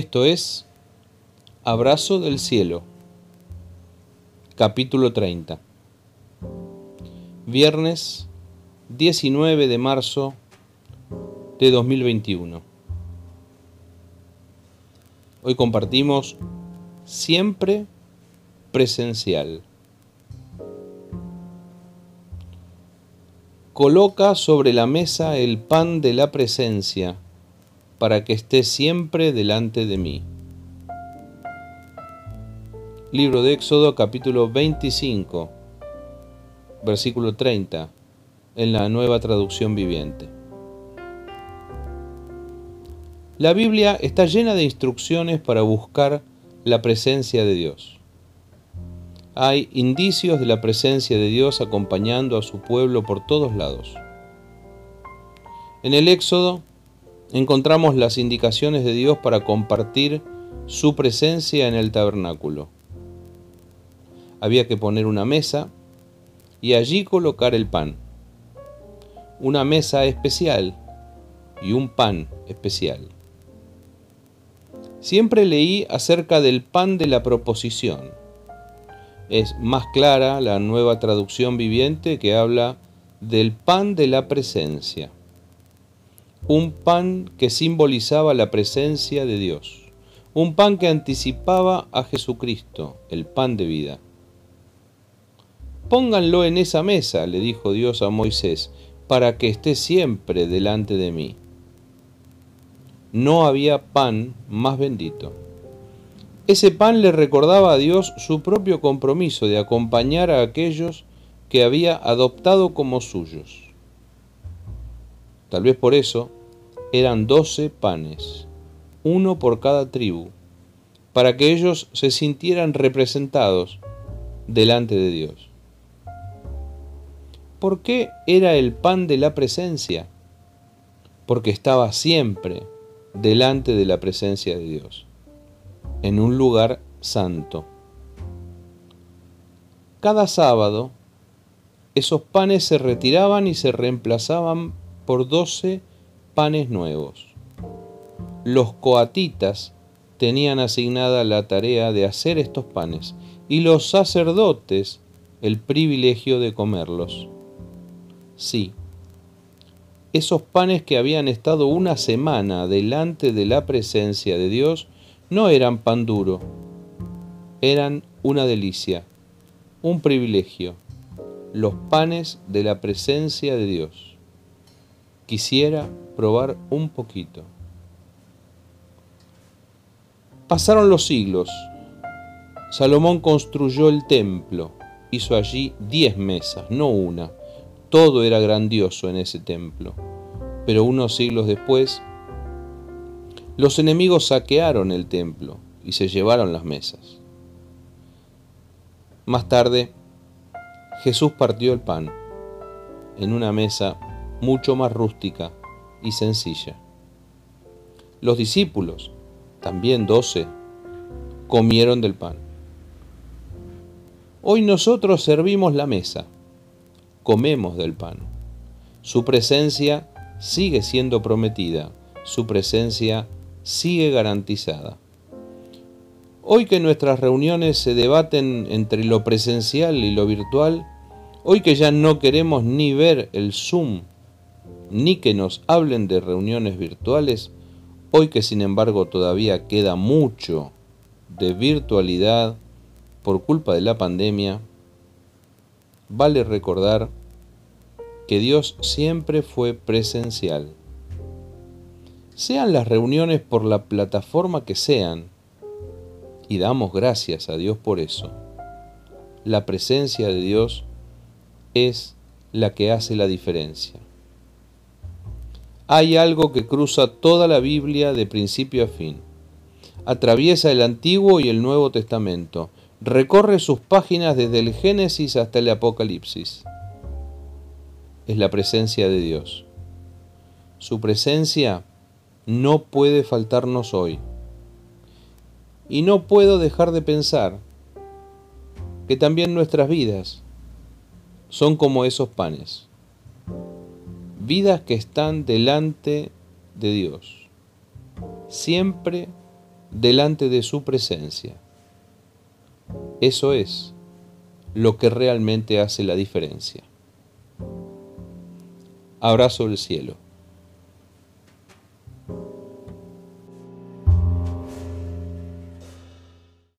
Esto es Abrazo del Cielo, capítulo 30. Viernes 19 de marzo de 2021. Hoy compartimos siempre presencial. Coloca sobre la mesa el pan de la presencia para que esté siempre delante de mí. Libro de Éxodo capítulo 25, versículo 30, en la nueva traducción viviente. La Biblia está llena de instrucciones para buscar la presencia de Dios. Hay indicios de la presencia de Dios acompañando a su pueblo por todos lados. En el Éxodo encontramos las indicaciones de Dios para compartir su presencia en el tabernáculo. Había que poner una mesa y allí colocar el pan. Una mesa especial y un pan especial. Siempre leí acerca del pan de la proposición. Es más clara la nueva traducción viviente que habla del pan de la presencia un pan que simbolizaba la presencia de Dios, un pan que anticipaba a Jesucristo, el pan de vida. Pónganlo en esa mesa, le dijo Dios a Moisés, para que esté siempre delante de mí. No había pan más bendito. Ese pan le recordaba a Dios su propio compromiso de acompañar a aquellos que había adoptado como suyos. Tal vez por eso eran doce panes, uno por cada tribu, para que ellos se sintieran representados delante de Dios. ¿Por qué era el pan de la presencia? Porque estaba siempre delante de la presencia de Dios, en un lugar santo. Cada sábado, esos panes se retiraban y se reemplazaban por doce panes nuevos. Los coatitas tenían asignada la tarea de hacer estos panes y los sacerdotes el privilegio de comerlos. Sí, esos panes que habían estado una semana delante de la presencia de Dios no eran pan duro, eran una delicia, un privilegio, los panes de la presencia de Dios. Quisiera probar un poquito. Pasaron los siglos. Salomón construyó el templo. Hizo allí diez mesas, no una. Todo era grandioso en ese templo. Pero unos siglos después, los enemigos saquearon el templo y se llevaron las mesas. Más tarde, Jesús partió el pan en una mesa mucho más rústica y sencilla. Los discípulos, también doce, comieron del pan. Hoy nosotros servimos la mesa, comemos del pan. Su presencia sigue siendo prometida, su presencia sigue garantizada. Hoy que nuestras reuniones se debaten entre lo presencial y lo virtual, hoy que ya no queremos ni ver el Zoom ni que nos hablen de reuniones virtuales, hoy que sin embargo todavía queda mucho de virtualidad por culpa de la pandemia, vale recordar que Dios siempre fue presencial. Sean las reuniones por la plataforma que sean, y damos gracias a Dios por eso. La presencia de Dios es la que hace la diferencia hay algo que cruza toda la Biblia de principio a fin. Atraviesa el Antiguo y el Nuevo Testamento. Recorre sus páginas desde el Génesis hasta el Apocalipsis. Es la presencia de Dios. Su presencia no puede faltarnos hoy. Y no puedo dejar de pensar que también nuestras vidas son como esos panes vidas que están delante de Dios, siempre delante de su presencia. Eso es lo que realmente hace la diferencia. Abrazo del cielo.